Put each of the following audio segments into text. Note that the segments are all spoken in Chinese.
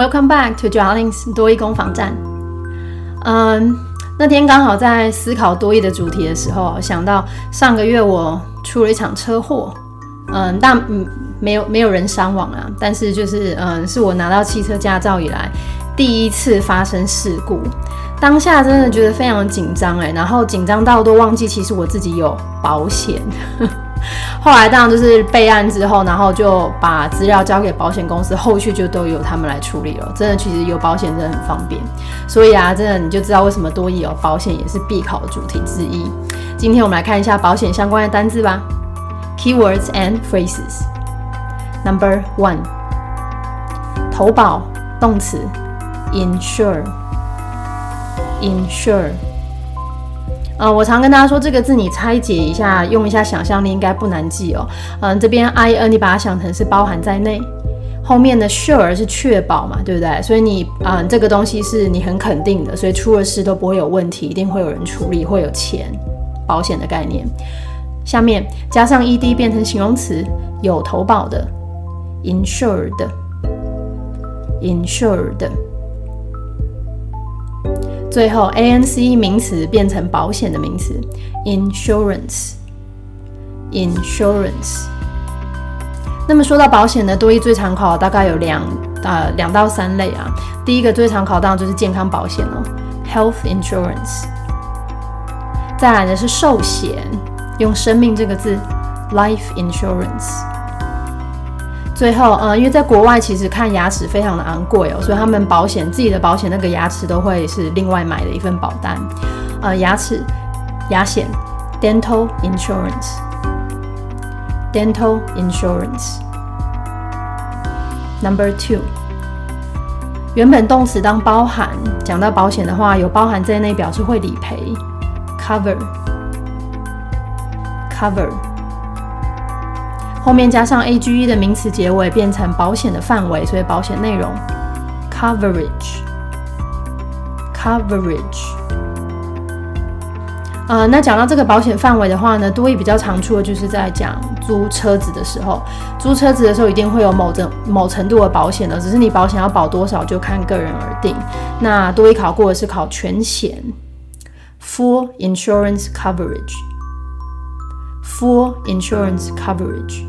Welcome back to Jarlings 多益攻防战。嗯，那天刚好在思考多益的主题的时候，想到上个月我出了一场车祸。嗯，但嗯没有没有人伤亡啊，但是就是嗯，是我拿到汽车驾照以来第一次发生事故。当下真的觉得非常紧张哎，然后紧张到都忘记其实我自己有保险。后来当然就是备案之后，然后就把资料交给保险公司，后续就都由他们来处理了。真的，其实有保险真的很方便。所以啊，真的你就知道为什么多益有保险也是必考的主题之一。今天我们来看一下保险相关的单字吧，keywords and phrases。Number one，投保动词，insure，insure。呃，我常跟大家说这个字，你拆解一下，用一下想象力，应该不难记哦。嗯，这边 i n 你把它想成是包含在内，后面的 sure 是确保嘛，对不对？所以你嗯，这个东西是你很肯定的，所以出了事都不会有问题，一定会有人处理，会有钱，保险的概念。下面加上 e d 变成形容词，有投保的，insured，insured。最后，a n c 名词变成保险的名词，insurance，insurance。那么说到保险呢，多益最常考大概有两呃两到三类啊。第一个最常考当然就是健康保险哦，health insurance。再来的是寿险，用生命这个字，life insurance。最后，呃，因为在国外其实看牙齿非常的昂贵哦，所以他们保险自己的保险那个牙齿都会是另外买的一份保单，呃，牙齿牙险，dental insurance，dental insurance。Number two，原本动词当包含，讲到保险的话，有包含在内，表示会理赔，cover，cover。后面加上 a g e 的名词结尾，变成保险的范围，所以保险内容 coverage，coverage。呃，那讲到这个保险范围的话呢，多益比较常出的就是在讲租车子的时候，租车子的时候一定会有某程某程度的保险的，只是你保险要保多少就看个人而定。那多益考过的是考全险，full insurance coverage，full insurance coverage。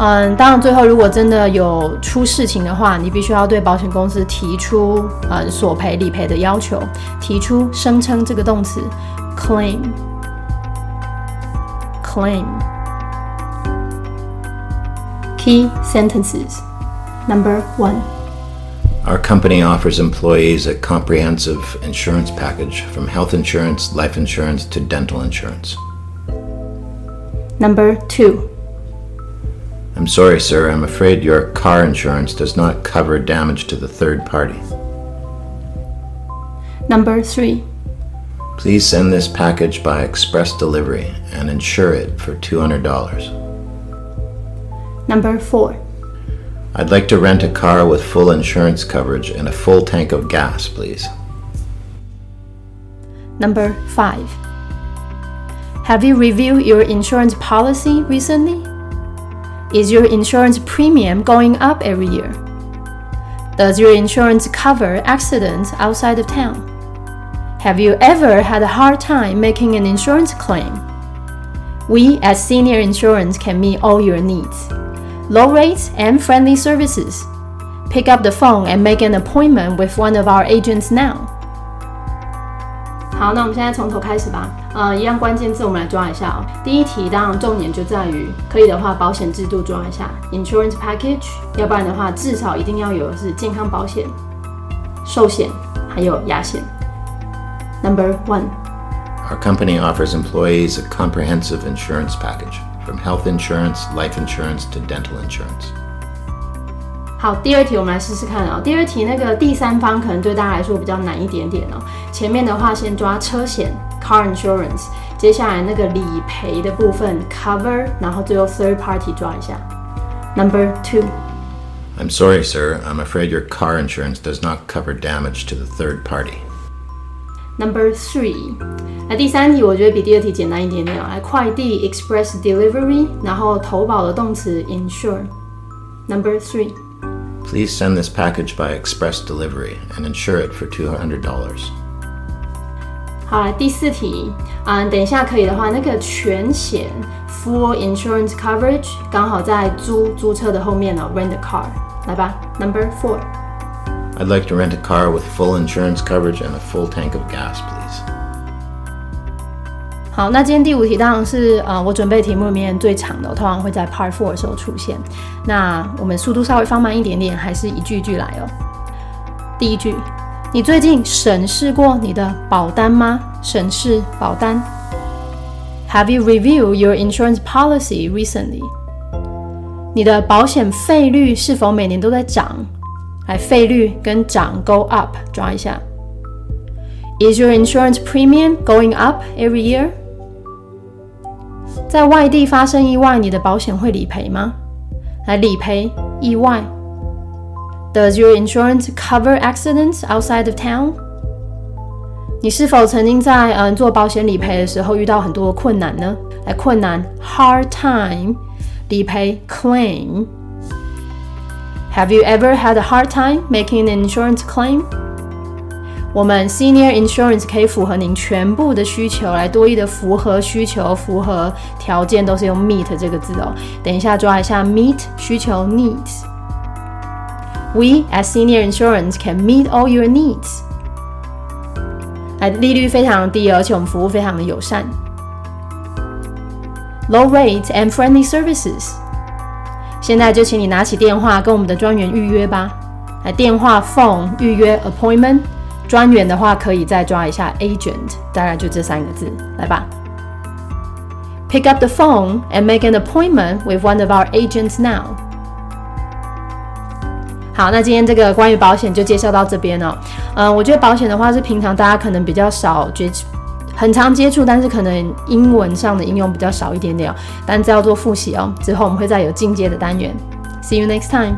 嗯，当然，最后如果真的有出事情的话，你必须要对保险公司提出呃索赔理赔的要求，提出声称这个动词，claim，claim。Key sentences number one. Our company offers employees a comprehensive insurance package from health insurance, life insurance to dental insurance. Number two. I'm sorry, sir. I'm afraid your car insurance does not cover damage to the third party. Number three. Please send this package by express delivery and insure it for $200. Number four. I'd like to rent a car with full insurance coverage and a full tank of gas, please. Number five. Have you reviewed your insurance policy recently? Is your insurance premium going up every year? Does your insurance cover accidents outside of town? Have you ever had a hard time making an insurance claim? We at Senior Insurance can meet all your needs. Low rates and friendly services. Pick up the phone and make an appointment with one of our agents now. 好，那我们现在从头开始吧。呃，一样关键字我们来抓一下哦。第一题当然重点就在于，可以的话保险制度抓一下，insurance package，要不然的话至少一定要有是健康保险、寿险还有牙险。Number one. Our company offers employees a comprehensive insurance package, from health insurance, life insurance to dental insurance. 好，第二题我们来试试看哦。第二题那个第三方可能对大家来说比较难一点点哦。前面的话先抓车险 （car insurance），接下来那个理赔的部分 （cover），然后最后 third party 抓一下。Number two。I'm sorry, sir. I'm afraid your car insurance does not cover damage to the third party. Number three，来第三题，我觉得比第二题简单一点点哦。来，快递 express delivery，然后投保的动词 insure。Number three。 Please send this package by express delivery and insure it for two hundred dollars. 好，第四题，嗯，等一下可以的话，那个全险 full insurance coverage 刚好在租租车的后面呢，rent a car，来吧，Number four。I'd like to rent a car with full insurance coverage and a full tank of gas, please. 好，那今天第五题当然是呃我准备题目里面最长的，通常会在 Part Four 的时候出现。那我们速度稍微放慢一点点，还是一句一句来哦。第一句，你最近审视过你的保单吗？审视保单。Have you reviewed your insurance policy recently？你的保险费率是否每年都在涨？来，费率跟涨 go up 抓一下。Is your insurance premium going up every year？在外地发生意外，你的保险会理赔吗？来理赔意外。Does your insurance cover accidents outside of town？你是否曾经在嗯做保险理赔的时候遇到很多困难呢？来困难 hard time，理赔 claim。Have you ever had a hard time making an insurance claim？ 我们 Senior Insurance 可以符合您全部的需求，来多一的符合需求、符合条件都是用 meet 这个字哦。等一下抓一下 meet 需求 needs。We as Senior Insurance can meet all your needs。来，利率非常低，而且我们服务非常的友善。Low rate and friendly services。现在就请你拿起电话跟我们的专员预约吧。来，电话 phone 预约 appointment。专员的话，可以再抓一下 agent，大概就这三个字，来吧。Pick up the phone and make an appointment with one of our agents now。好，那今天这个关于保险就介绍到这边了。嗯，我觉得保险的话是平常大家可能比较少接，很常接触，但是可能英文上的应用比较少一点点哦。但这要做复习哦，之后我们会再有进阶的单元。See you next time.